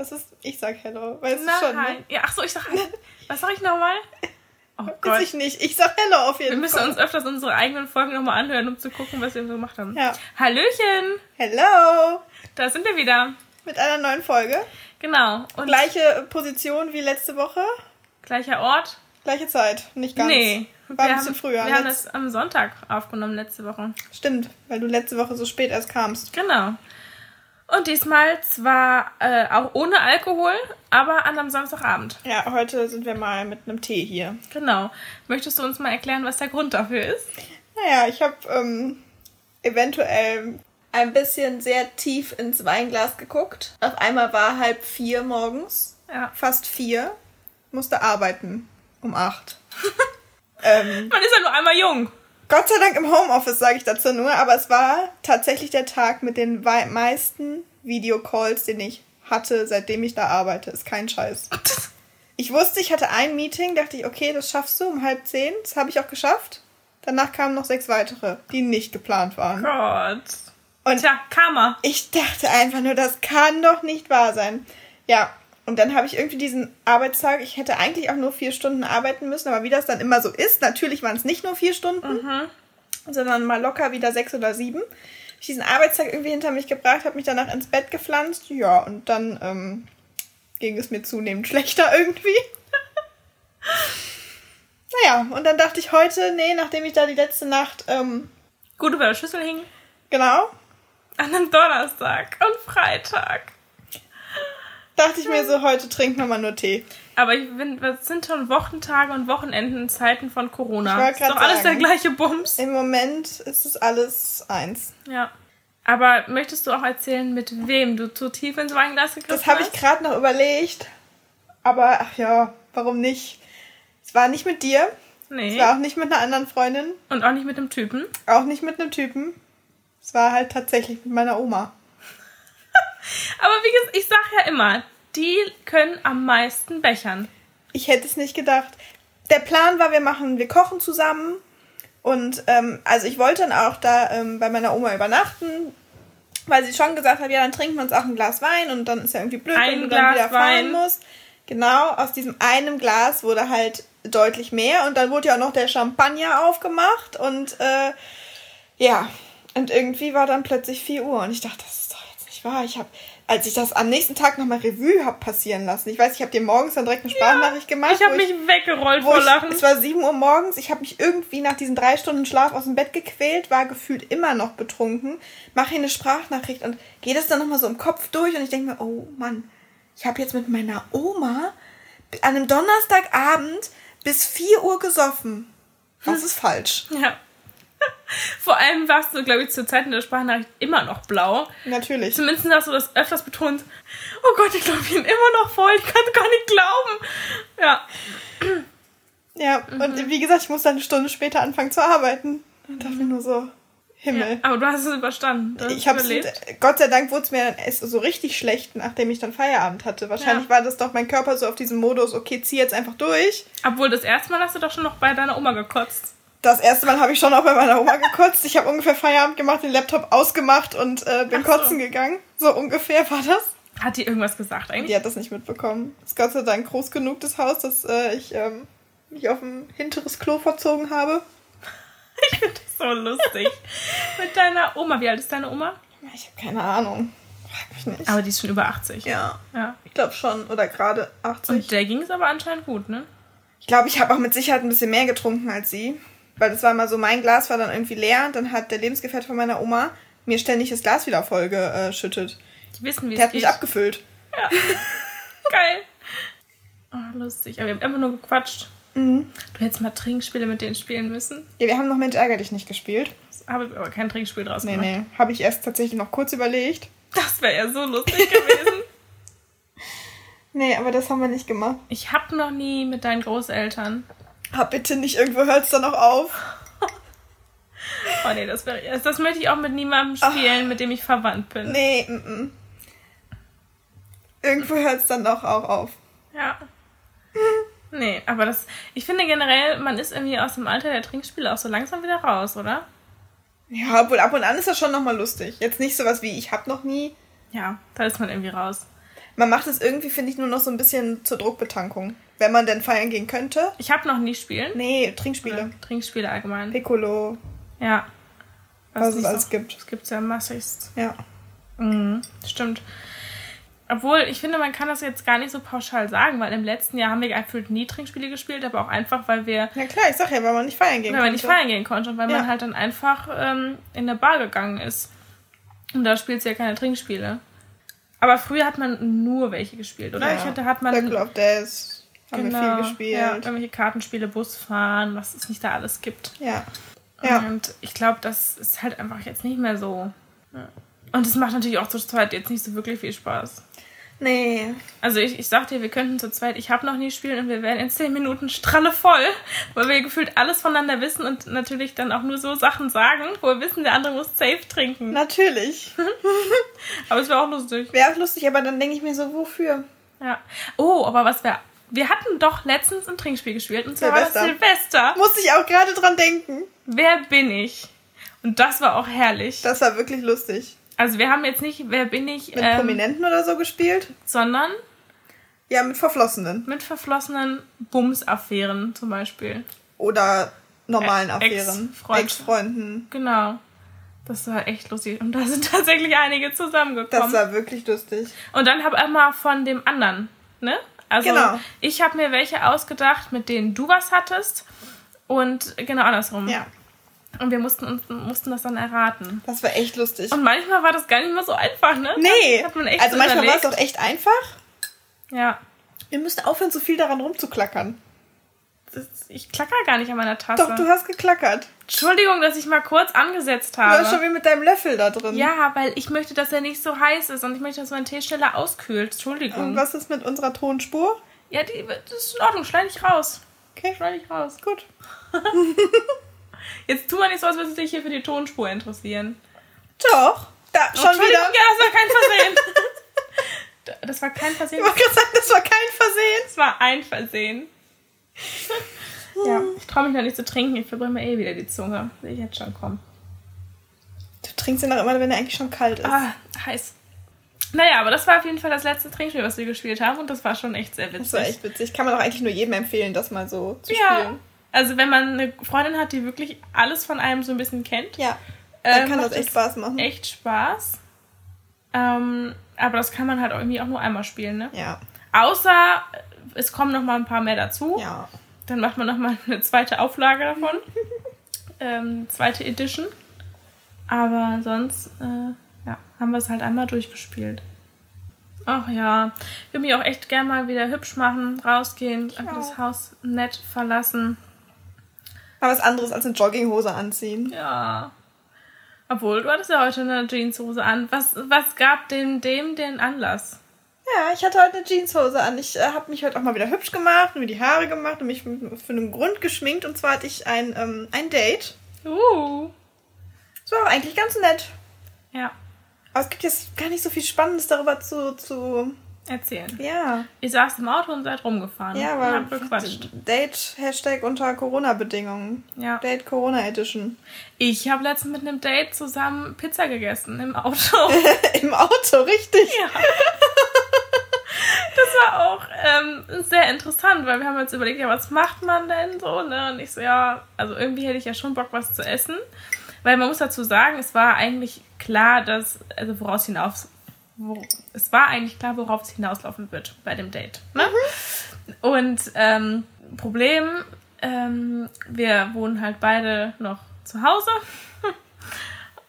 Das ist, ich sag Hello. Weißt Nein. du schon, ne? Ja, ach so, ich sag, was sag ich nochmal? Oh Weiß Gott. ich nicht. Ich sag Hello auf jeden Wir müssen Fall. uns öfters unsere eigenen Folgen nochmal anhören, um zu gucken, was wir so gemacht haben. Ja. Hallöchen! Hello! Da sind wir wieder. Mit einer neuen Folge. Genau. Und Gleiche Position wie letzte Woche. gleicher Ort? Gleiche Zeit. Nicht ganz. Nee. War ein wir bisschen haben, früher. Wir haben das am Sonntag aufgenommen, letzte Woche. Stimmt, weil du letzte Woche so spät erst kamst. Genau. Und diesmal zwar äh, auch ohne Alkohol, aber an einem Samstagabend. Ja, heute sind wir mal mit einem Tee hier. Genau. Möchtest du uns mal erklären, was der Grund dafür ist? Naja, ich habe ähm, eventuell ein bisschen sehr tief ins Weinglas geguckt. Auf einmal war halb vier morgens, Ja. fast vier, musste arbeiten um acht. ähm, Man ist ja nur einmal jung. Gott sei Dank im Homeoffice, sage ich dazu nur, aber es war tatsächlich der Tag mit den meisten Videocalls, den ich hatte, seitdem ich da arbeite. Ist kein Scheiß. Ich wusste, ich hatte ein Meeting, dachte ich, okay, das schaffst du um halb zehn. Das habe ich auch geschafft. Danach kamen noch sechs weitere, die nicht geplant waren. Gott. Und Tja, Karma. ich dachte einfach nur, das kann doch nicht wahr sein. Ja, und dann habe ich irgendwie diesen Arbeitstag, ich hätte eigentlich auch nur vier Stunden arbeiten müssen, aber wie das dann immer so ist, natürlich waren es nicht nur vier Stunden, sondern mal locker wieder sechs oder sieben. Ich diesen Arbeitstag irgendwie hinter mich gebracht, habe mich danach ins Bett gepflanzt, ja, und dann ähm, ging es mir zunehmend schlechter irgendwie. naja, und dann dachte ich heute, nee, nachdem ich da die letzte Nacht, ähm, Gut über der Schüssel hing. genau, An einem Donnerstag und Freitag. Dachte ich mir so, heute trink nochmal nur Tee. Aber ich bin, das sind schon Wochentage und Wochenenden in Zeiten von Corona. Ich ist doch grad alles der sagen. gleiche Bums. Im Moment ist es alles eins. Ja. Aber möchtest du auch erzählen, mit wem du zu tief ins Weinglas gegriffen Das habe ich hast? gerade noch überlegt. Aber ach ja, warum nicht? Es war nicht mit dir. Es Nee. war auch nicht mit einer anderen Freundin. Und auch nicht mit dem Typen. Auch nicht mit einem Typen. Es war halt tatsächlich mit meiner Oma. Aber wie gesagt, ich sag ja immer, die können am meisten bechern. Ich hätte es nicht gedacht. Der Plan war, wir machen, wir kochen zusammen. Und ähm, also ich wollte dann auch da ähm, bei meiner Oma übernachten, weil sie schon gesagt hat, ja, dann trinken wir uns auch ein Glas Wein und dann ist ja irgendwie blöd, Ein wenn du dann Glas wieder fahren Wein. musst. Genau, aus diesem einen Glas wurde halt deutlich mehr und dann wurde ja auch noch der Champagner aufgemacht und äh, ja, und irgendwie war dann plötzlich 4 Uhr und ich dachte, das ist doch jetzt nicht wahr. Ich habe, als ich das am nächsten Tag nochmal Revue hab passieren lassen, ich weiß, ich habe dir morgens dann direkt eine Sprachnachricht gemacht. Ich habe mich weggerollt vor ich, Lachen. es war 7 Uhr morgens, ich habe mich irgendwie nach diesen drei Stunden Schlaf aus dem Bett gequält, war gefühlt immer noch betrunken, mache hier eine Sprachnachricht und gehe das dann nochmal so im Kopf durch und ich denke mir, oh Mann, ich habe jetzt mit meiner Oma an einem Donnerstagabend bis 4 Uhr gesoffen. Das ist falsch. Ja. Vor allem warst du, glaube ich, zur Zeit in der Sprachnachricht immer noch blau. Natürlich. Zumindest hast du das öfters betont. Oh Gott, ich glaube, ich bin immer noch voll. Ich kann gar nicht glauben. Ja. Ja, und wie gesagt, ich muss dann eine Stunde später anfangen zu arbeiten. Und dachte mir nur so, Himmel. ja. Aber du hast es überstanden. Hast Ich habe überlebt. Gott sei Dank wurde es mir dann so richtig schlecht, nachdem ich dann Feierabend hatte. Wahrscheinlich Ja. war das doch mein Körper so auf diesem Modus, okay, zieh jetzt einfach durch. Obwohl, das erste Mal hast du doch schon noch bei deiner Oma gekotzt. Das erste Mal habe ich schon auch bei meiner Oma gekotzt. Ich habe ungefähr Feierabend gemacht, den Laptop ausgemacht und äh, bin so. kotzen gegangen. So ungefähr war das. Hat die irgendwas gesagt eigentlich? Die hat das nicht mitbekommen. Ist Gott sei Dank groß genug, das Haus, dass äh, ich ähm, mich auf ein hinteres Klo verzogen habe. Ich finde das so lustig. Mit deiner Oma. Wie alt ist deine Oma? Ich habe keine Ahnung. Frag mich nicht. Aber die ist schon über 80. ja, Ja. ich glaube schon. Oder gerade 80. Und der ging es aber anscheinend gut, ne? Ich glaube, ich habe auch mit Sicherheit ein bisschen mehr getrunken als sie. Weil das war mal so, mein Glas war dann irgendwie leer und dann hat der Lebensgefährte von meiner Oma mir ständig das Glas wieder voll geschüttet. Die wissen, wie Der es hat mich geht. abgefüllt. Geil. Oh, lustig. Aber wir haben einfach nur gequatscht. Mhm. Du hättest mal Trinkspiele mit denen spielen müssen. Ja, wir haben noch Mensch ärger dich nicht gespielt. Habe ich aber kein Trinkspiel draus Nee, gemacht. nee. Habe ich erst tatsächlich noch kurz überlegt. Das wäre ja so lustig gewesen. Nee, aber das haben wir nicht gemacht. Ich habe noch nie mit deinen Großeltern. Hab bitte nicht, irgendwo hört es dann noch auf. Oh nee, das. Das möchte ich auch mit niemandem spielen, mit dem ich verwandt bin. Nee, mm, mm. Irgendwo hört es dann doch auch auf. Ja. Nee, aber das. Ich finde generell, man ist irgendwie aus dem Alter der Trinkspiele auch so langsam wieder raus, oder? Ja, obwohl ab und an ist das schon nochmal lustig. Jetzt nicht sowas wie, ich hab noch nie. Ja, da ist man irgendwie raus. Man macht es irgendwie, finde ich, nur noch so ein bisschen zur Druckbetankung. Wenn man denn feiern gehen könnte. Ich habe noch nie spielen. Nee, Trinkspiele. Oder Trinkspiele allgemein. Piccolo, Ja. was es nicht alles so- gibt. Das gibt's ja massigst. Ja. Mhm, stimmt. Obwohl, ich finde, man kann das jetzt gar nicht so pauschal sagen, weil im letzten Jahr haben wir gefühlt nie Trinkspiele gespielt, aber auch einfach, weil wir, Ja klar, ich sag ja, weil man nicht feiern gehen weil man nicht konnte. feiern gehen konnte und weil Ja. man halt dann einfach ähm, in eine Bar gegangen ist. Und da spielst du ja keine Trinkspiele. Aber früher hat man nur welche gespielt, oder? Ja. Ich hatte, hat man Circle of Death haben wir viel gespielt. Ja, irgendwelche Kartenspiele, Busfahren, was es nicht da alles gibt. Ja. Ja. Und ich glaube, das ist halt einfach jetzt nicht mehr so. Und es macht natürlich auch zu zweit jetzt nicht so wirklich viel Spaß. Nee. Also ich, ich sag dir, wir könnten zu zweit, ich habe noch nie spielen und wir wären in 10 Minuten stralle voll, weil wir gefühlt alles voneinander wissen und natürlich dann auch nur so Sachen sagen, wo wir wissen, der andere muss safe trinken. Natürlich. Aber es wäre auch lustig. Wäre auch lustig, aber dann denke ich mir so, wofür? Ja. Oh, aber was wäre... Wir hatten doch letztens ein Trinkspiel gespielt und zwar war das Silvester. Silvester. Musste ich auch gerade dran denken. Wer bin ich? Und das war auch herrlich. Das war wirklich lustig. Also wir haben jetzt nicht Wer bin ich, Mit ähm, Prominenten oder so gespielt? sondern Ja, mit Verflossenen. mit verflossenen Bums-Affären zum Beispiel. Oder normalen Ä- Affären. Ex-Freund. Ex-Freunden. Genau. Das war echt lustig. Und da sind tatsächlich einige Das zusammengekommen. war wirklich lustig. Und dann hab immer von dem anderen, ne? Also Genau. ich habe mir welche ausgedacht, mit denen du was hattest. Und genau andersrum. Ja, Und wir mussten uns mussten das dann erraten. das war echt lustig. Und manchmal war das gar nicht mehr so einfach, ne? nee, also so manchmal war es auch echt einfach. Ja. Wir müssen aufhören, so viel daran rumzuklackern. Das, ich klacker gar nicht an meiner Tasse. Doch, du hast geklackert. Entschuldigung, dass ich mal kurz angesetzt Du warst schon habe. wie mit deinem Löffel da drin. Ja, weil ich möchte, dass er nicht so heiß ist und ich möchte, dass mein Tee schneller auskühlt. Entschuldigung. Und was ist mit unserer Tonspur? Ja, die, das ist in Ordnung. Schneide ich raus. Okay, Schneide ich raus. gut. Jetzt tu mal nicht so, als würdest du dich hier für die Tonspur interessieren. Doch. Da, Oh, schon wieder. ja, das war kein Versehen. das war kein Versehen. Ich wollte gerade sagen, das war kein Versehen. Das war ein Versehen. Ja, ich traue mich noch nicht zu trinken. Ich verbrenne mir eh wieder die Zunge. Sehe ich jetzt schon kommen. Du trinkst ihn auch immer, wenn er eigentlich schon kalt ist. Ah, heiß. Naja, aber das war auf jeden Fall das letzte Trinkspiel, was wir gespielt haben. Und das war schon echt sehr witzig. Das war echt witzig. Kann man auch eigentlich nur jedem empfehlen, das mal so zu Ja. spielen. Also wenn man eine Freundin hat, die wirklich alles von einem so ein bisschen kennt, Ja. Dann ähm, kann das echt Spaß machen. echt Spaß. Ähm, aber das kann man halt irgendwie auch nur einmal spielen, ne? Ja. Außer es kommen noch mal ein paar mehr dazu. Ja. Dann macht man noch mal eine zweite Auflage davon. ähm, zweite Edition. Aber sonst äh, ja, haben wir es halt einmal durchgespielt. Ach ja, ich würde mich auch echt gern mal wieder hübsch machen, rausgehen, einfach das. Haus nett verlassen. Aber was anderes als eine Jogginghose anziehen. Ja. Obwohl, du hattest ja heute eine Jeanshose an. Was, was gab dem, dem den Anlass? Ja, ich hatte heute eine Jeanshose an. Ich äh, habe mich heute auch mal wieder hübsch gemacht und mir die Haare gemacht und mich für einen Grund geschminkt. Und zwar hatte ich ein, ähm, ein Date. Uh. Das war auch eigentlich ganz nett. Ja, Aber es gibt jetzt gar nicht so viel Spannendes darüber zu. zu erzählen. ja. Ihr saßt im Auto und seid rumgefahren. Ja, aber. Date Hashtag unter Corona-Bedingungen. Ja. Date Corona Edition. Ich habe letztens mit einem Date zusammen Pizza gegessen im Auto. Im Auto, richtig. ja. Das war auch ähm, sehr interessant, weil wir haben uns überlegt, ja, was macht man denn so, ne? Und ich so, ja, also irgendwie hätte ich ja schon Bock, was zu essen. Weil man muss dazu sagen, es war eigentlich klar, dass, also woraus hinaus, wo, es war eigentlich klar, worauf es hinauslaufen wird bei dem Date. Ne? Und ähm, Problem, ähm, wir wohnen halt beide noch zu Hause.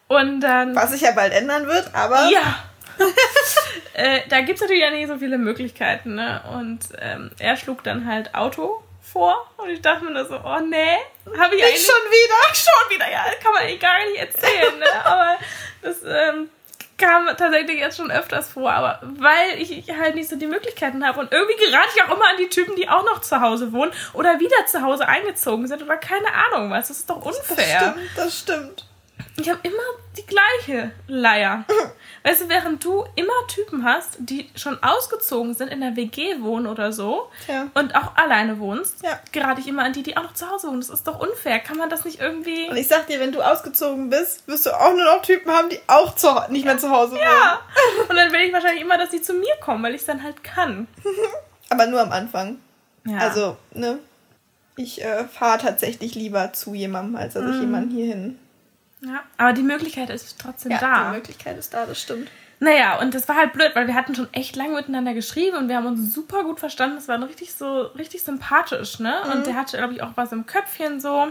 Und dann. Was sich ja bald ändern wird, aber. Ja. äh, da gibt es natürlich ja nicht so viele Möglichkeiten, ne? Und ähm, er schlug dann halt Auto vor und ich dachte mir nur so, oh nee, habe ich Ich eigentlich schon wieder. schon wieder, ja, kann man eigentlich gar nicht erzählen, ne? Aber das ähm, kam tatsächlich jetzt schon öfters vor, aber weil ich halt nicht so die Möglichkeiten habe und irgendwie gerate ich auch immer an die Typen, die auch noch zu Hause wohnen oder wieder zu Hause eingezogen sind oder keine Ahnung was. Das ist doch Das unfair. stimmt, das stimmt. Ich habe immer die gleiche Leier. Weißt du, während du immer Typen hast, die schon ausgezogen sind, in der WG wohnen oder so Ja. und auch alleine wohnst, Ja. gerate ich immer an die, die auch noch zu Hause wohnen. Das ist doch unfair. Kann man das nicht irgendwie. Und ich sag dir, wenn du ausgezogen bist, wirst du auch nur noch Typen haben, die auch zu, nicht mehr zu Hause wohnen. Ja. Und dann will ich wahrscheinlich immer, dass die zu mir kommen, weil ich es dann halt kann. Aber nur am Anfang. Ja. Also, ne? Ich äh, fahre tatsächlich lieber zu jemandem, als dass ich jemanden hierhin. Ja. Aber die Möglichkeit ist trotzdem Ja, da. die Möglichkeit ist da, das stimmt. Naja, und das war halt blöd, weil wir hatten schon echt lange miteinander geschrieben und wir haben uns super gut verstanden. Das war richtig so, richtig sympathisch, ne? Mhm. Und der hatte, glaube ich, auch was im Köpfchen so.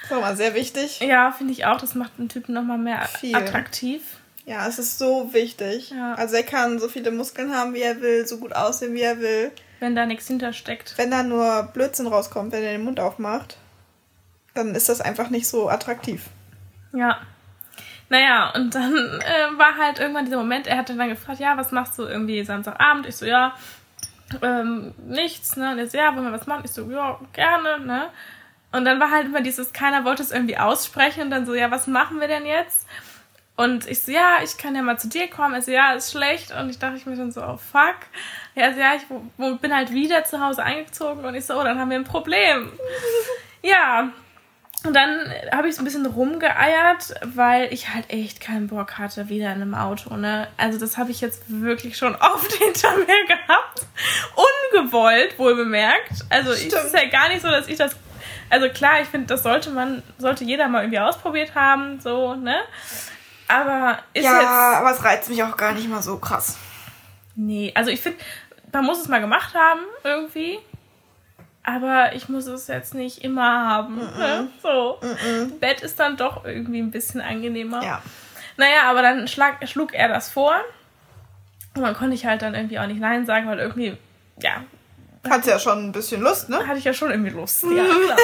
Das war mal sehr wichtig. Ja, finde ich auch. Das macht einen Typen nochmal mehr Viel. attraktiv. Ja, es ist so wichtig. Ja. Also er kann so viele Muskeln haben, wie er will, so gut aussehen, wie er will. Wenn da nichts hintersteckt. Wenn da nur Blödsinn rauskommt, wenn er den Mund aufmacht, dann ist das einfach nicht so attraktiv. Ja. Naja, und dann äh, war halt irgendwann dieser Moment, er hatte dann gefragt, ja, was machst du irgendwie Samstagabend? Ich so, ja, ähm, nichts, ne? Und er so, ja, wollen wir was machen? Ich so, ja, gerne, ne? Und dann war halt immer dieses, keiner wollte es irgendwie aussprechen und dann so, ja, was machen wir denn jetzt? Und ich so, ja, ich kann ja mal zu dir kommen. Er so, ja, ist schlecht. Und ich dachte ich mir dann so, oh fuck. Ja, also, ja, ich wo- bin halt wieder zu Hause eingezogen und ich so, oh, dann haben wir ein Problem. ja. Und dann habe ich so ein bisschen rumgeeiert, weil ich halt echt keinen Bock hatte, wieder in einem Auto, ne? Also das habe ich jetzt wirklich schon oft hinter mir gehabt. Ungewollt, wohl bemerkt. Also ich- es ist ja gar nicht so, dass ich das... Also klar, ich finde, das sollte man, sollte jeder mal irgendwie ausprobiert haben, so, ne? Aber ist jetzt... aber es reizt mich auch gar nicht mal so krass. Nee, also ich finde, man muss es mal gemacht haben, irgendwie. Aber ich muss es jetzt nicht immer haben. Ne? So. Bett ist dann doch irgendwie ein bisschen angenehmer. Ja. Naja, aber dann schlag, schlug er das vor. Und dann konnte ich halt dann irgendwie auch nicht Nein sagen, weil irgendwie, ja, Hat ja schon ein bisschen Lust, ne? hatte ich ja schon irgendwie Lust. Ja, klar.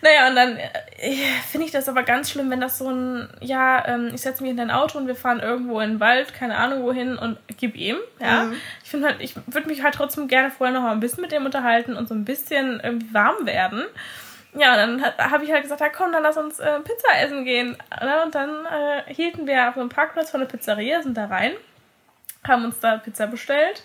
Naja, und dann äh, finde ich das aber ganz schlimm, wenn das so ein, ja, ähm, ich setze mich in dein Auto und wir fahren irgendwo in den Wald, keine Ahnung wohin und gib ihm, ja. Mhm. Ich finde halt, ich würde mich halt trotzdem gerne vorher noch mal ein bisschen mit dem unterhalten und so ein bisschen irgendwie warm werden. Ja, und dann habe ich halt gesagt, ja komm, dann lass uns äh, Pizza essen gehen. Ne? Und dann äh, hielten wir auf einem Parkplatz von der Pizzeria, sind da rein, haben uns da Pizza bestellt.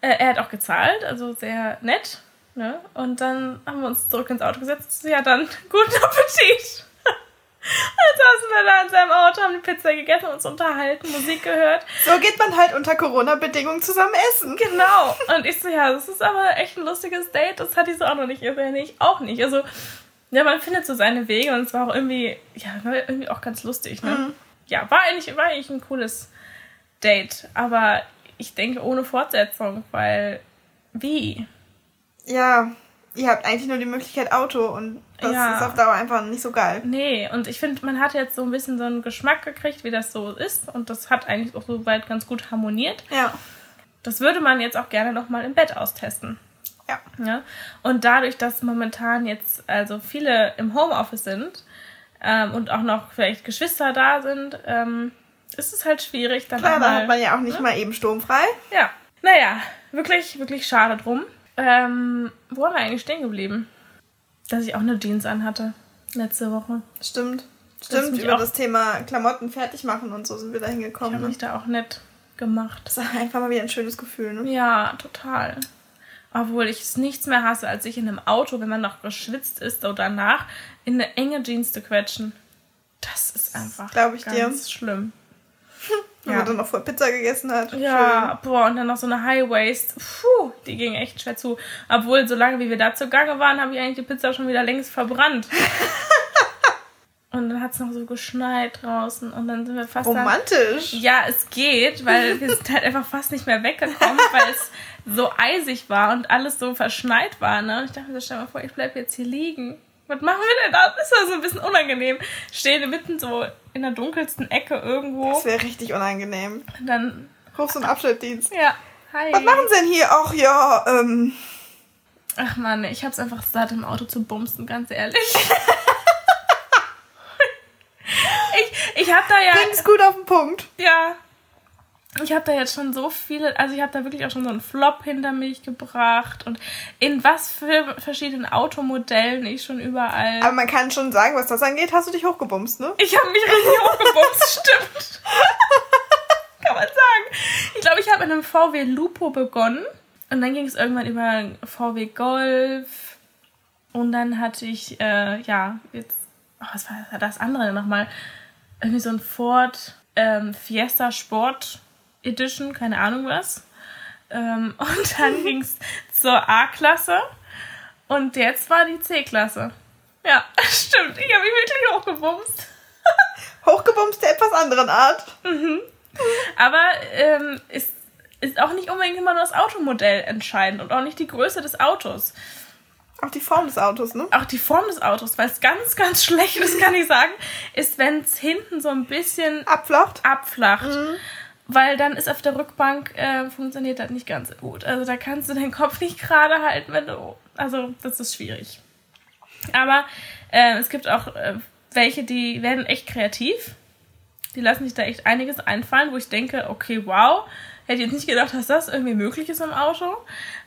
Äh, er hat auch gezahlt, also sehr nett. Ne? Und dann haben wir uns zurück ins Auto gesetzt. Ja, dann guten Appetit. Dann saßen wir da in seinem Auto, haben die Pizza gegessen, uns unterhalten, Musik gehört. So geht man halt unter Corona-Bedingungen zusammen essen. Genau. Und ich so, ja, das ist aber echt ein lustiges Date. Das hatte ich so auch noch nicht. Ja, nee, ich auch nicht. Also, ja, man findet so seine Wege und es war auch irgendwie, ja, war irgendwie auch ganz lustig, ne? Ja, war eigentlich, war eigentlich ein cooles Date. Aber ich denke ohne Fortsetzung, weil, wie? Ja, ihr habt eigentlich nur die Möglichkeit Auto und das Ja. ist auf Dauer einfach nicht so geil. Nee, und ich finde, man hat jetzt so ein bisschen so einen Geschmack gekriegt, wie das so ist. Und das hat eigentlich auch soweit ganz gut harmoniert. Ja. Das würde man jetzt auch gerne nochmal im Bett austesten. Ja. Ja? Und dadurch, dass momentan jetzt also viele im Homeoffice sind ähm, und auch noch vielleicht Geschwister da sind, ähm, ist es halt schwierig. Dann Klar, da hat man ja auch nicht mal eben sturmfrei. Ja. Naja, wirklich, wirklich schade drum. Ähm, wo waren wir eigentlich stehen geblieben? Dass ich auch eine Jeans anhatte. Letzte Woche. Stimmt. Das Stimmt, über das Thema Klamotten fertig machen und so sind wir da Ich hingekommen. habe Ne? mich da auch nett gemacht. Das ist einfach mal wieder ein schönes Gefühl, ne? Ja, total. Obwohl ich es nichts mehr hasse, als sich in einem Auto, wenn man noch geschwitzt ist oder danach, in eine enge Jeans zu quetschen. Das ist einfach glaub ich ganz dir. schlimm. Wenn Ja. man dann noch voll Pizza gegessen hat. Ja, boah, und dann noch so eine High Waist. Puh, die ging echt schwer zu. Obwohl, solange wie wir da zugange waren, habe ich eigentlich die Pizza schon wieder längst verbrannt. und dann hat es noch so geschneit draußen und dann sind wir fast Schön. da Romantisch. Ja, es geht, weil wir sind halt einfach fast nicht mehr weggekommen, weil es so eisig war und alles so verschneit war. Ne? Und ich dachte mir, so, stell mal vor, ich bleib jetzt hier liegen. Was machen wir denn da? Das ist ja so ein bisschen unangenehm. Stehen mitten so in der dunkelsten Ecke irgendwo. Das wäre richtig unangenehm. Und dann, Hochs- und Abschnittdienst. ja, hi. Was machen sie denn hier? Ach ja, ähm. Ach man, ich hab's einfach satt im Auto zu bumsen, ganz ehrlich. ich, ich hab da ja... Bring's gut auf den Punkt. Ja. Ich habe da jetzt schon so viele, also ich habe da wirklich auch schon so einen Flop hinter mich gebracht und in was für verschiedenen Automodellen ich schon überall. Aber man kann schon sagen, was das angeht, hast du dich hochgebumst, ne? ich habe mich richtig hochgebumst, stimmt. kann man sagen? Ich glaube, ich habe in einem VW Lupo begonnen. Und dann ging es irgendwann über VW Golf. Und dann hatte ich, äh, ja, jetzt, oh, was war das andere nochmal? Irgendwie so ein Ford ähm, Fiesta Sport Edition, keine Ahnung was. Ähm, und dann ging es zur A-Klasse. Und jetzt war die C-Klasse. Ja, stimmt. Ich habe mich wirklich hochgebumst. Hochgebumst der etwas anderen Art. Mhm. Aber ähm, ist, ist auch nicht unbedingt immer nur das Automodell entscheidend und auch nicht die Größe des Autos. Auch die Form des Autos, ne? Auch die Form des Autos, weil es ganz, ganz schlecht ist, kann ich sagen, ist, wenn es hinten so ein bisschen abflacht. abflacht. Mhm. Weil dann ist auf der Rückbank äh, funktioniert das nicht ganz so gut. Also da kannst du deinen Kopf nicht gerade halten, wenn du. Also das ist schwierig. Aber äh, es gibt auch äh, welche, die werden echt kreativ. Die lassen sich da echt einiges einfallen, wo ich denke, okay, wow, hätte jetzt nicht gedacht, dass das irgendwie möglich ist im Auto.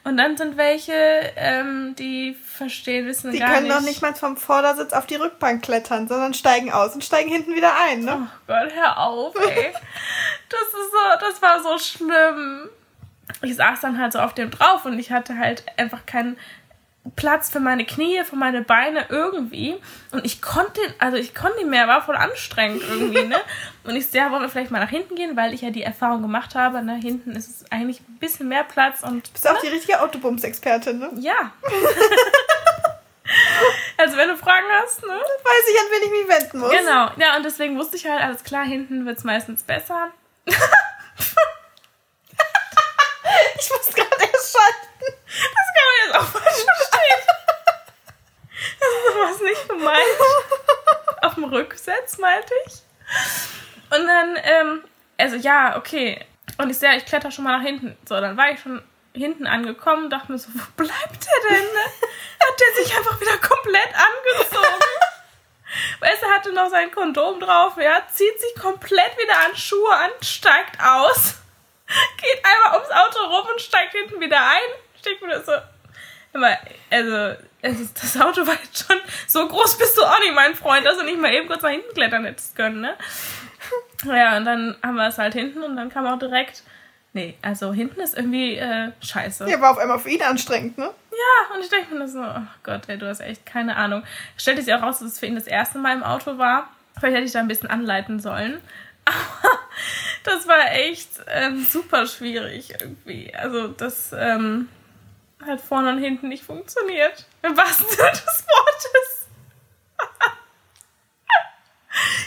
Und dann sind welche, ähm, die verstehen, wissen die gar nicht. Die können noch nicht mal vom Vordersitz auf die Rückbank klettern, sondern steigen aus und steigen hinten wieder ein, ne? Oh Gott, hör auf, ey. das ist so, das war so schlimm. Ich saß dann halt so auf dem drauf und ich hatte halt einfach keinen Platz für meine Knie, für meine Beine irgendwie. Und ich konnte, also ich konnte nicht mehr, war voll anstrengend irgendwie, ne? Und ich ja, wollen wir vielleicht mal nach hinten gehen, weil ich ja die Erfahrung gemacht habe, ne? Hinten ist es eigentlich ein bisschen mehr Platz und. Bist du auch ne? die richtige Autobums-Expertin, ne? Ja. also wenn du Fragen hast, ne? Dann weiß ich, an wen ich mich wenden muss. Genau, ja, und deswegen wusste ich halt, alles klar, hinten wird es meistens besser. ich muss gerade erst schalten. Das kann man jetzt auch falsch verstehen. Das ist sowas nicht gemeint. Auf dem Rücksitz, meinte ich. Und dann, ähm, also ja, okay. Und ich sehe, ich kletter schon mal nach hinten. So, dann war ich schon hinten angekommen, dachte mir so, wo bleibt der denn? Ne? Hat der sich einfach wieder komplett angezogen? Weißt du, er hatte noch sein Kondom drauf, ja, zieht sich komplett wieder an, Schuhe an, steigt aus, geht einmal ums Auto rum und steigt hinten wieder ein. Steht mir das so. Aber, also, also, das Auto war jetzt schon so groß bist du auch nicht, mein Freund, dass du nicht mal eben kurz nach hinten klettern hättest können, ne? Ja, und dann haben wir es halt hinten und dann kam auch direkt. Nee, also hinten ist irgendwie äh, scheiße. Ja, war auf einmal für ihn anstrengend, ne? Ja, und ich denke mir so, oh Gott, ey, du hast echt keine Ahnung. Stellte sich auch raus, dass es für ihn das erste Mal im Auto war. Vielleicht hätte ich da ein bisschen anleiten sollen. Aber das war echt ähm, super schwierig irgendwie. Also das ähm, hat vorne und hinten nicht funktioniert. Im wahrsten Sinne des Wortes.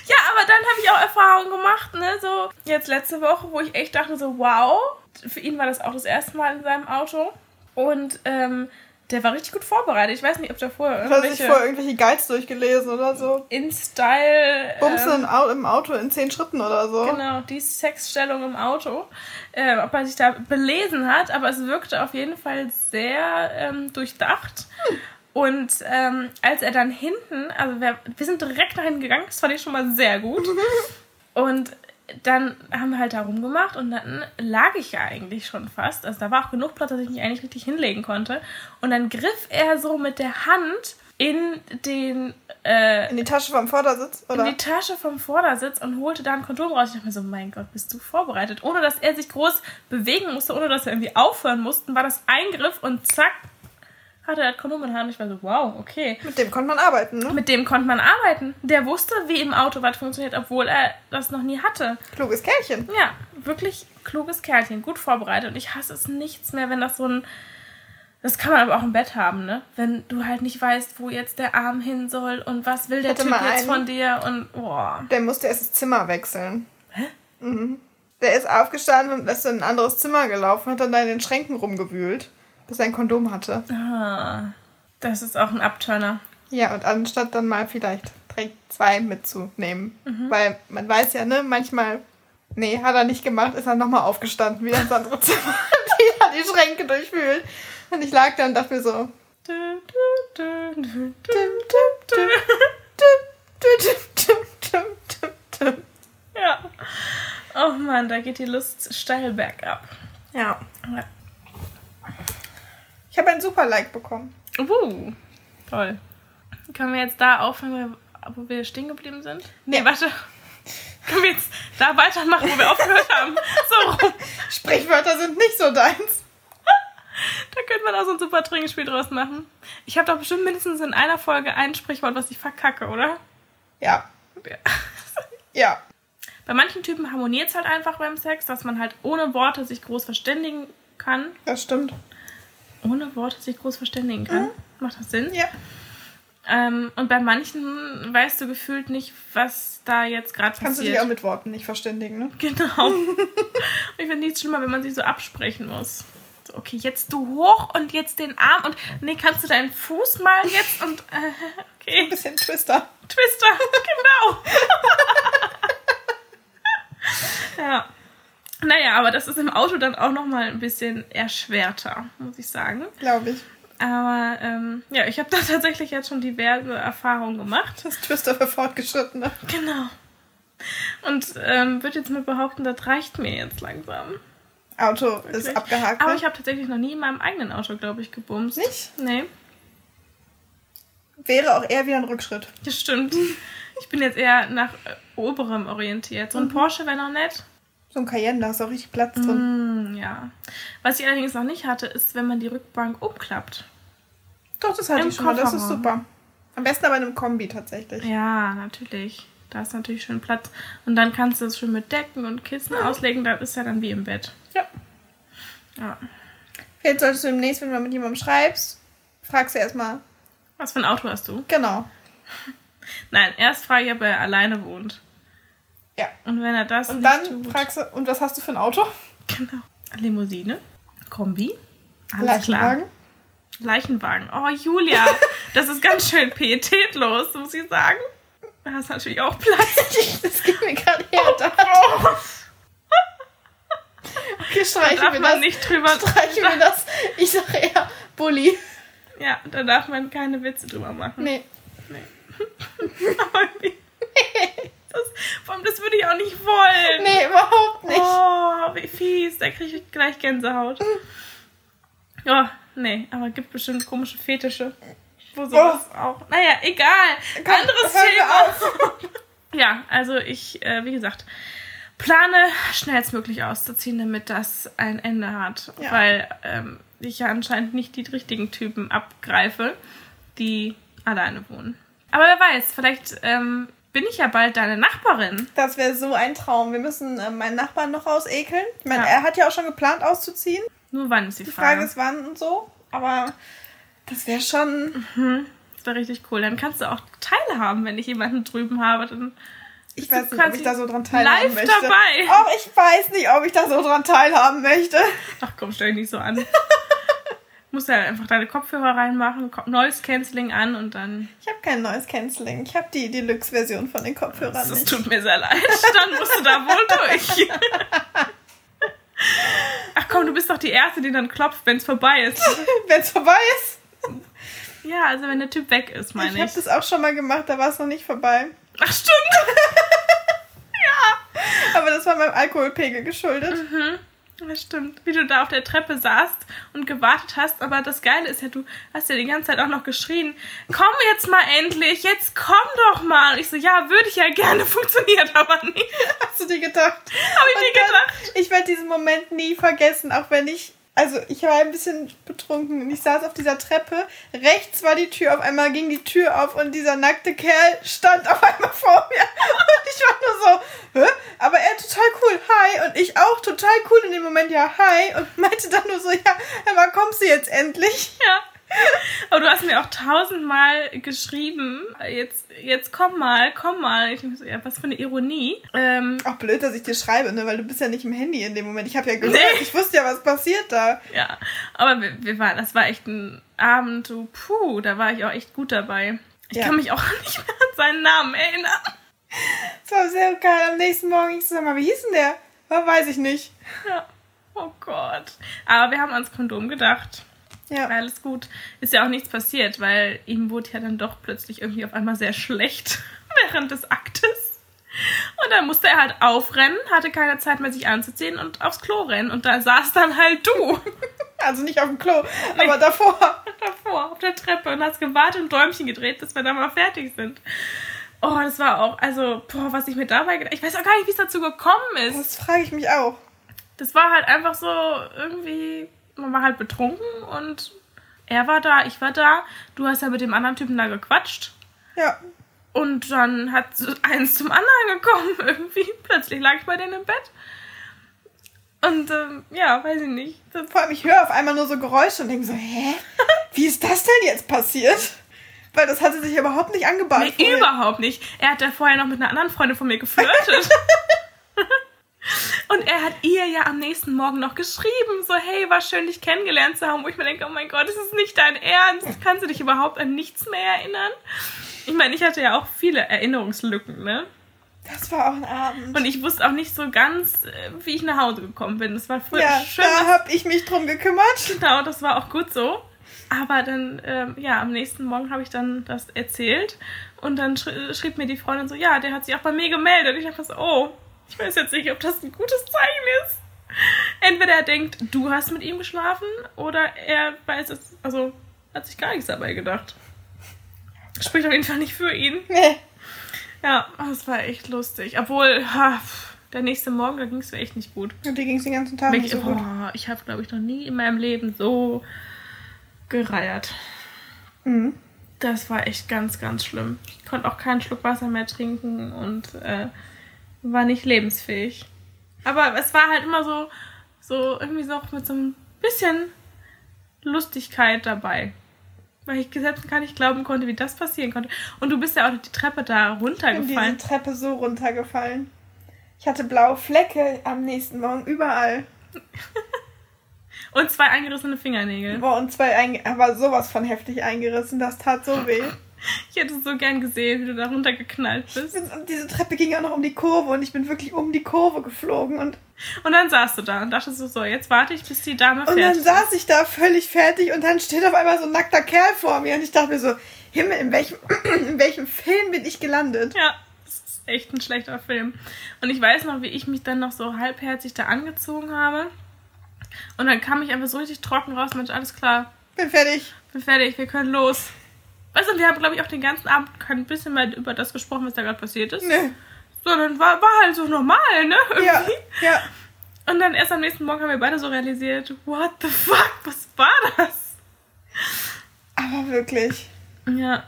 ja, aber dann habe ich auch Erfahrungen gemacht, ne? So jetzt letzte Woche, wo ich echt dachte so, wow. Für ihn war das auch das erste Mal in seinem Auto. Und ähm, der war richtig gut vorbereitet. Ich weiß nicht, ob der vorher irgendwelche... Hast du vorher irgendwelche Guides durchgelesen oder so? In Style... Bumsen ähm, im Auto in zehn Schritten oder so. Genau, die Sexstellung im Auto. Äh, ob er sich da belesen hat, aber es wirkte auf jeden Fall sehr ähm, durchdacht. Hm. Und ähm, als er dann hinten, also wir, wir sind direkt nach hinten gegangen, das fand ich schon mal sehr gut. Und dann haben wir halt da rumgemacht und dann lag ich ja eigentlich schon fast. Also da war auch genug Platz, dass ich mich eigentlich richtig hinlegen konnte. Und dann griff er so mit der Hand in den äh, in die Tasche vom Vordersitz oder in die Tasche vom Vordersitz und holte da ein Kondom raus. Ich dachte mir so, mein Gott, bist du vorbereitet? Ohne dass er sich groß bewegen musste, ohne dass wir irgendwie aufhören mussten, war das Eingriff und zack hatte er Kondom in der Hand. Ich war so, wow, okay. Mit dem konnte man arbeiten, ne? Mit dem konnte man arbeiten. Der wusste, wie im Auto was funktioniert, obwohl er das noch nie hatte. Kluges Kerlchen. Ja, wirklich kluges Kerlchen. Gut vorbereitet. Und ich hasse es nichts mehr, wenn das so ein. Das kann man aber auch im Bett haben, ne? Wenn du halt nicht weißt, wo jetzt der Arm hin soll und was will der Typ jetzt von dir und boah. Der musste erst das Zimmer wechseln. Hä? Mhm. Der ist aufgestanden und ist in ein anderes Zimmer gelaufen, hat dann da in den Schränken rumgewühlt bis er ein Kondom hatte. Ah, das ist auch ein Abturner. Ja, und anstatt dann mal vielleicht direkt zwei mitzunehmen. Mhm. Weil man weiß ja, ne, manchmal, nee, hat er nicht gemacht, ist er nochmal aufgestanden, wieder ins andere Zimmer, die hat die Schränke durchwühlt. Und ich lag da und dachte mir so. Ja. Oh Mann, da geht die Lust steil bergab. Ja. Ich habe ein super Like bekommen. Uh, toll. Können wir jetzt da aufhören, wo wir stehen geblieben sind? Nee, ja. warte. Können wir jetzt da weitermachen, wo wir aufgehört haben? So rum. Sprichwörter sind nicht so deins. Da könnte man auch so ein super Trinkspiel draus machen. Ich habe doch bestimmt mindestens in einer Folge ein Sprichwort, was ich verkacke, oder? Ja. Ja. Ja. Bei manchen Typen harmoniert es halt einfach beim Sex, dass man halt ohne Worte sich groß verständigen kann. Das stimmt. Ohne Worte sich groß verständigen kann. Macht das Sinn? Ja. Ähm, und bei manchen weißt du gefühlt nicht, was da jetzt gerade Kannst du dich passiert. auch mit Worten nicht verständigen, ne? Genau. ich finde nichts schlimmer, wenn man sich so absprechen muss. So, okay, jetzt du hoch und jetzt den Arm und nee, kannst du deinen Fuß mal jetzt und äh, Ein okay, bisschen Twister. Twister, genau. ja. Naja, aber das ist im Auto dann auch nochmal ein bisschen erschwerter, muss ich sagen. Glaube ich. Aber ähm, ja, ich habe da tatsächlich jetzt schon diverse Erfahrungen gemacht. Das Twister für Fortgeschrittene. Genau. Und ähm, würde jetzt mal behaupten, das reicht mir jetzt langsam. Auto ist Wirklich. abgehakt. Aber ne? ich habe tatsächlich noch nie in meinem eigenen Auto, glaube ich, gebumst. Nicht? Nee, Wäre auch eher wieder ein Rückschritt. das stimmt. Ich bin jetzt eher nach äh, oberem orientiert. So ein Porsche wäre noch nett. So ein Cayenne, da ist auch richtig Platz drin. Mm, ja. Was ich allerdings noch nicht hatte, ist, wenn man die Rückbank umklappt. Doch, das hatte Im ich schon mal. Das ist super. Am besten aber in einem Kombi tatsächlich. Ja, natürlich. Da ist natürlich schön Platz. Und dann kannst du es schön mit Decken und Kissen auslegen. Das ist ja dann wie im Bett. Ja. Ja. Vielleicht solltest du demnächst, wenn du mal mit jemandem schreibst, fragst du erstmal. Was für ein Auto hast du? Genau. Nein, erst frage ich, ob er alleine wohnt. Ja. Und wenn er das Und dann tut, fragst du, und was hast du für ein Auto? Genau. Limousine? Kombi? Alles klar. Leichenwagen? Leichenwagen. Oh, Julia, das ist ganz schön pietätlos, muss ich sagen. Da hast natürlich auch Platz. Das geht mir gerade her. Da. Okay, Da streichen darf wir man das. nicht drüber. Streichen wir das. Ich sage eher Bulli. Ja, da darf man keine Witze drüber machen. Nee. Aber wie- das, vor allem, das würde ich auch nicht wollen. Nee, überhaupt nicht. Oh, wie fies. Da kriege ich gleich Gänsehaut. Oh, nee, aber gibt bestimmt komische Fetische. Wo sowas auch. Naja, egal. Komm, Anderes Thema. Ja, also ich, äh, wie gesagt, plane schnellstmöglich auszuziehen, damit das ein Ende hat. Ja. Weil ähm, ich ja anscheinend nicht die richtigen Typen abgreife, die alleine wohnen. Aber wer weiß, vielleicht ähm, bin ich ja bald deine Nachbarin. Das wäre so ein Traum. Wir müssen äh, meinen Nachbarn noch rausekeln. Ich meine, Ja. er hat ja auch schon geplant auszuziehen. Nur wann ist die Die Frage Frage. ist wann und so. Aber das wäre schon. Das wäre richtig cool. Dann kannst du auch teilhaben, wenn ich jemanden drüben habe. Dann Ich weiß nicht, ob ich da so dran teilhaben live möchte. dabei. Auch ich weiß nicht, ob ich da so dran teilhaben möchte. Ach komm, stell dich nicht so an. musst ja einfach deine Kopfhörer reinmachen, Noise Cancelling an und dann. Ich habe kein neues Canceling. Ich habe die Deluxe-Version von den Kopfhörern Das nicht. tut mir sehr leid. Dann musst du da wohl durch. Ach komm, du bist doch die Erste, die dann klopft, wenn es vorbei ist. Wenn es vorbei ist. Ja, also wenn der Typ weg ist, Ich meine habe ich. das auch schon mal gemacht, da war es noch nicht vorbei. Ach stimmt. Aber das war meinem Alkoholpegel geschuldet. Das stimmt. Wie du da auf der Treppe saßt und gewartet hast, aber das Geile ist ja, du hast ja die ganze Zeit auch noch geschrien, komm jetzt mal endlich, jetzt komm doch mal. Und ich so, ja, würde ich ja gerne, funktioniert aber nicht. Hast du dir gedacht? Habe ich Und mir dann- gedacht. Ich werde diesen Moment nie vergessen, auch wenn ich. Also, ich war ein bisschen betrunken und ich saß auf dieser Treppe. Rechts war die Tür, auf einmal ging die Tür auf und dieser nackte Kerl stand auf einmal vor mir. Und ich war nur so, hä? Aber er total cool, hi. Und ich auch total cool in dem Moment, ja, hi. Und meinte dann nur so, ja, aber kommst du jetzt endlich? Ja. Aber du hast mir auch tausendmal geschrieben, jetzt, jetzt komm mal, komm mal. Ich denke so, ja, was für eine Ironie. Ähm, Auch blöd, dass ich dir schreibe, ne? Weil du bist ja nicht im Handy in dem Moment. Ich habe ja gehört, Nee. ich wusste ja, was passiert da. ja, aber wir, wir waren, das war echt ein Abend, so, puh, da war ich auch echt gut dabei. Ich Ja. kann mich auch nicht mehr an seinen Namen erinnern. Das war sehr geil. Am nächsten Morgen ich so, mal, wie hieß denn der? Weiß ich nicht. Ja. Oh Gott. Aber wir haben ans Kondom gedacht. Ja. Alles gut. Ist ja auch nichts passiert, weil ihm wurde ja dann doch plötzlich irgendwie auf einmal sehr schlecht während des Aktes. Und dann musste er halt aufrennen, hatte keine Zeit mehr, sich anzuziehen und aufs Klo rennen. Und da saß dann halt du Also nicht auf dem Klo, aber davor. davor auf der Treppe und hast gewartet und Däumchen gedreht, bis wir dann mal fertig sind. Oh, das war auch, also, boah, was ich mir dabei gedacht Ich weiß auch gar nicht, wie es dazu gekommen ist. Das frage ich mich auch. Das war halt einfach so irgendwie, man war halt betrunken und er war da, ich war da. Du hast ja mit dem anderen Typen da gequatscht. Ja. Und dann hat eins zum anderen gekommen irgendwie. Plötzlich lag ich bei denen im Bett. Und ähm, ja, weiß ich nicht. Vor allem, ich höre auf einmal nur so Geräusche und denke so, hä? Wie ist das denn jetzt passiert? Weil das hatte sich überhaupt nicht angebahnt. Nee, überhaupt nicht. Er hat ja vorher noch mit einer anderen Freundin von mir geflirtet. Und er hat ihr ja am nächsten Morgen noch geschrieben, so, hey, war schön, dich kennengelernt zu haben. Wo ich mir denke, oh mein Gott, das ist nicht dein Ernst. Kannst du dich überhaupt an nichts mehr erinnern? Ich meine, ich hatte ja auch viele Erinnerungslücken, ne? Das war auch ein Abend. Und ich wusste auch nicht so ganz, äh, wie ich nach Hause gekommen bin. Das war voll ja, schön. Da habe ich mich drum gekümmert. Genau, das war auch gut so. Aber dann, ähm, ja, am nächsten Morgen habe ich dann das erzählt. Und dann schrie schrieb mir die Freundin so, ja, der hat sich auch bei mir gemeldet. Ich dachte so, oh, ich weiß jetzt nicht, ob das ein gutes Zeichen ist. Entweder er denkt, du hast mit ihm geschlafen, oder er weiß es, also hat sich gar nichts dabei gedacht. Spricht auf jeden Fall nicht für ihn. Nee. Ja, das war echt lustig. Obwohl, ha, der nächste Morgen, da ging es mir echt nicht gut. Und dir ging es den ganzen Tag nicht so gut. Oh, ich habe, glaube ich, noch nie in meinem Leben so gereiert. Mhm. Das war echt ganz, ganz schlimm. Ich konnte auch keinen Schluck Wasser mehr trinken und äh, war nicht lebensfähig. Aber es war halt immer so, so irgendwie so mit so ein bisschen Lustigkeit dabei. Weil ich selbst gar nicht glauben konnte, wie das passieren konnte. Und du bist ja auch die Treppe da runtergefallen. Ich bin diese Treppe so runtergefallen. Ich hatte blaue Flecke am nächsten Morgen überall. und zwei eingerissene Fingernägel. Boah, und zwei, aber sowas von heftig eingerissen. Das tat so weh. Ich hätte so gern gesehen, wie du da runtergeknallt bist. Und diese Treppe ging ja noch um die Kurve und ich bin wirklich um die Kurve geflogen und. Und dann saßt du da und dachtest du so, jetzt warte ich, bis die Dame fertig ist. Und dann saß ich da völlig fertig und dann steht auf einmal so ein nackter Kerl vor mir und ich dachte mir so, Himmel, in welchem, in welchem Film bin ich gelandet? Ja, das ist echt ein schlechter Film. Und ich weiß noch, wie ich mich dann noch so halbherzig da angezogen habe. Und dann kam ich einfach so richtig trocken raus, Mensch, alles klar. Bin fertig. Bin fertig, wir können los. Weißt du, wir haben, glaube ich, auch den ganzen Abend kein bisschen mehr über das gesprochen, was da gerade passiert ist. Nee. Sondern war, war halt so normal, ne? Irgendwie. Ja, ja. Und dann erst am nächsten Morgen haben wir beide so realisiert, what the fuck, was war das? Aber wirklich. Ja.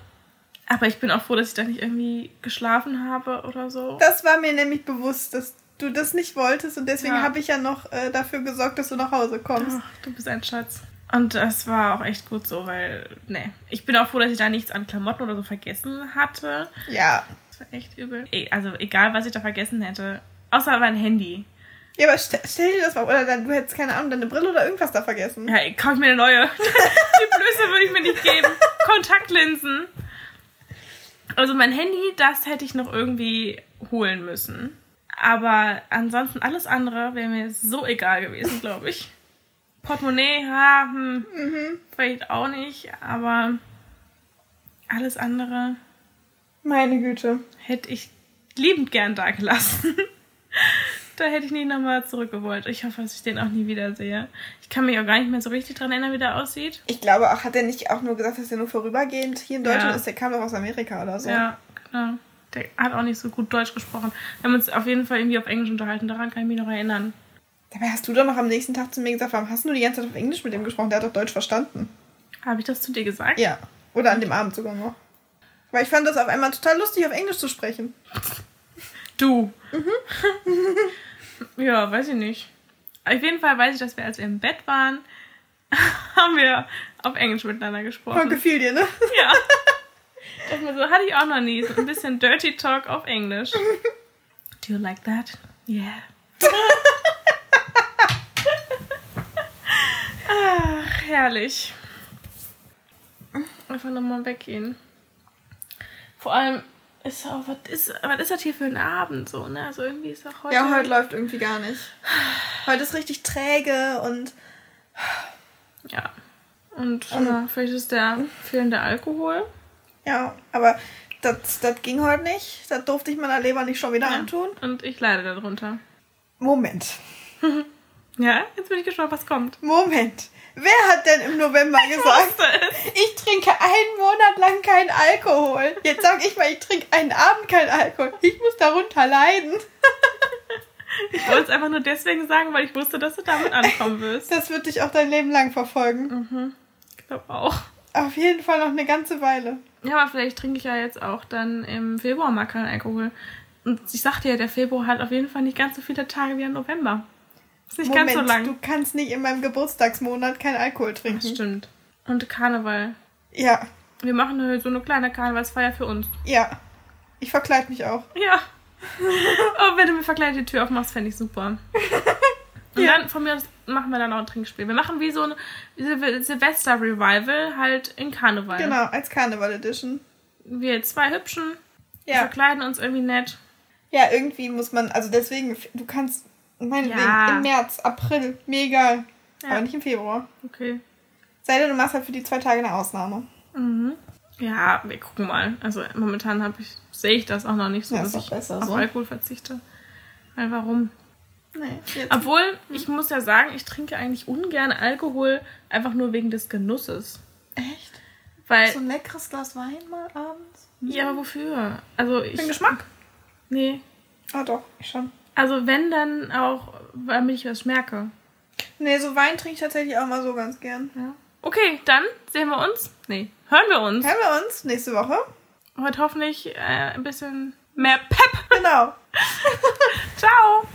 Aber ich bin auch froh, dass ich da nicht irgendwie geschlafen habe oder so. Das war mir nämlich bewusst, dass du das nicht wolltest und deswegen ja. habe ich ja noch äh, dafür gesorgt, dass du nach Hause kommst. Ach, du bist ein Schatz. Und das war auch echt gut so, weil, ne, ich bin auch froh, dass ich da nichts an Klamotten oder so vergessen hatte. Ja. Das war echt übel. E also egal, was ich da vergessen hätte. Außer mein Handy. Ja, aber stell, stell dir das mal, oder dann, du hättest keine Ahnung, deine Brille oder irgendwas da vergessen. Ja, ich kaufe mir eine neue. Die Blöße würde ich mir nicht geben. Kontaktlinsen. Also mein Handy, das hätte ich noch irgendwie holen müssen. Aber ansonsten alles andere wäre mir so egal gewesen, glaube ich. Portemonnaie, ja, hm, mhm. vielleicht auch nicht, aber alles andere. Meine Güte. Hätte ich liebend gern da gelassen. da hätte ich nie nochmal zurückgewollt. Ich hoffe, dass ich den auch nie wiedersehe. Ich kann mich auch gar nicht mehr so richtig dran erinnern, wie der aussieht. Ich glaube auch, hat er nicht auch nur gesagt, dass er nur vorübergehend hier in Deutschland ja. ist? Der kam doch aus Amerika oder so. Ja, genau. Der hat auch nicht so gut Deutsch gesprochen. Wir haben uns auf jeden Fall irgendwie auf Englisch unterhalten. Daran kann ich mich noch erinnern. Dabei hast du doch noch am nächsten Tag zu mir gesagt, warum hast du die ganze Zeit auf Englisch mit ihm gesprochen? Der hat doch Deutsch verstanden. Habe ich das zu dir gesagt? Ja. Oder an dem Abend sogar noch. Weil ich fand das auf einmal total lustig, auf Englisch zu sprechen. Du. Mhm. ja, weiß ich nicht. Auf jeden Fall weiß ich, dass wir, als wir im Bett waren, haben wir auf Englisch miteinander gesprochen. Oh, gefiel dir, ne? Ja. Das so hatte ich auch noch nie. So ein bisschen Dirty Talk auf Englisch. Do you like that? Yeah. Ach, herrlich. Einfach nochmal weggehen. Vor allem ist auch, was ist, was ist das hier für ein Abend so, ne? Also irgendwie ist auch heute. Ja, heute läuft irgendwie gar nicht. Heute ist richtig träge und. Ja. Und, und ja, vielleicht ist der fehlende Alkohol. Ja, aber das, das ging heute nicht. Das durfte ich meiner Leber nicht schon wieder ja. antun. Und ich leide darunter. Moment. Ja, jetzt bin ich gespannt, was kommt. Moment. Wer hat denn im November gesagt, ich trinke einen Monat lang keinen Alkohol? Jetzt sage ich mal, ich trinke einen Abend keinen Alkohol. Ich muss darunter leiden. Ich wollte es einfach nur deswegen sagen, weil ich wusste, dass du damit ankommen wirst. Das wird dich auch dein Leben lang verfolgen. Mhm. Ich glaube auch. Auf jeden Fall noch eine ganze Weile. Ja, aber vielleicht trinke ich ja jetzt auch dann im Februar mal keinen Alkohol. Und ich sagte ja, der Februar hat auf jeden Fall nicht ganz so viele Tage wie der November. Ist nicht Moment, ganz so lang. Du kannst nicht in meinem Geburtstagsmonat keinen Alkohol trinken. Das stimmt. Und Karneval. Ja, Wir machen so eine kleine Karnevalsfeier für uns. ja. Ich verkleide mich auch. Ja. oh, wenn du mir verkleidet die Tür aufmachst, fände ich super. Und Ja. dann von mir aus machen wir dann auch ein Trinkspiel. Wir machen wie so ein Sil- Silvester-Revival halt in Karneval. Genau, als Karneval Edition. Wir zwei Hübschen wir Ja. verkleiden uns irgendwie nett. Ja, irgendwie muss man, also deswegen, du kannst, meinetwegen, Ja. im März, April, mir egal. Ja. Aber nicht im Februar. Okay. Sei denn, du machst halt für die zwei Tage eine Ausnahme. Mhm. Ja, wir gucken mal. Also momentan habe ich, sehe ich das auch noch nicht so, Ja, dass ich besser auf so. Alkohol verzichte. Weil warum? Nee, jetzt. Obwohl, ich muss ja sagen, ich trinke eigentlich ungern Alkohol, einfach nur wegen des Genusses. Echt? Weil. So ein leckeres Glas Wein mal abends? Ja, aber wofür? Also ich. Für den Geschmack? Nee. Ah, doch, ich schon. Also wenn dann auch, damit ich was merke. Nee, so Wein trinke ich tatsächlich auch mal so ganz gern. Ja. Okay, dann sehen wir uns. Nee, hören wir uns. Hören wir uns nächste Woche? Heute hoffentlich äh, ein bisschen mehr Pep. Genau. Ciao.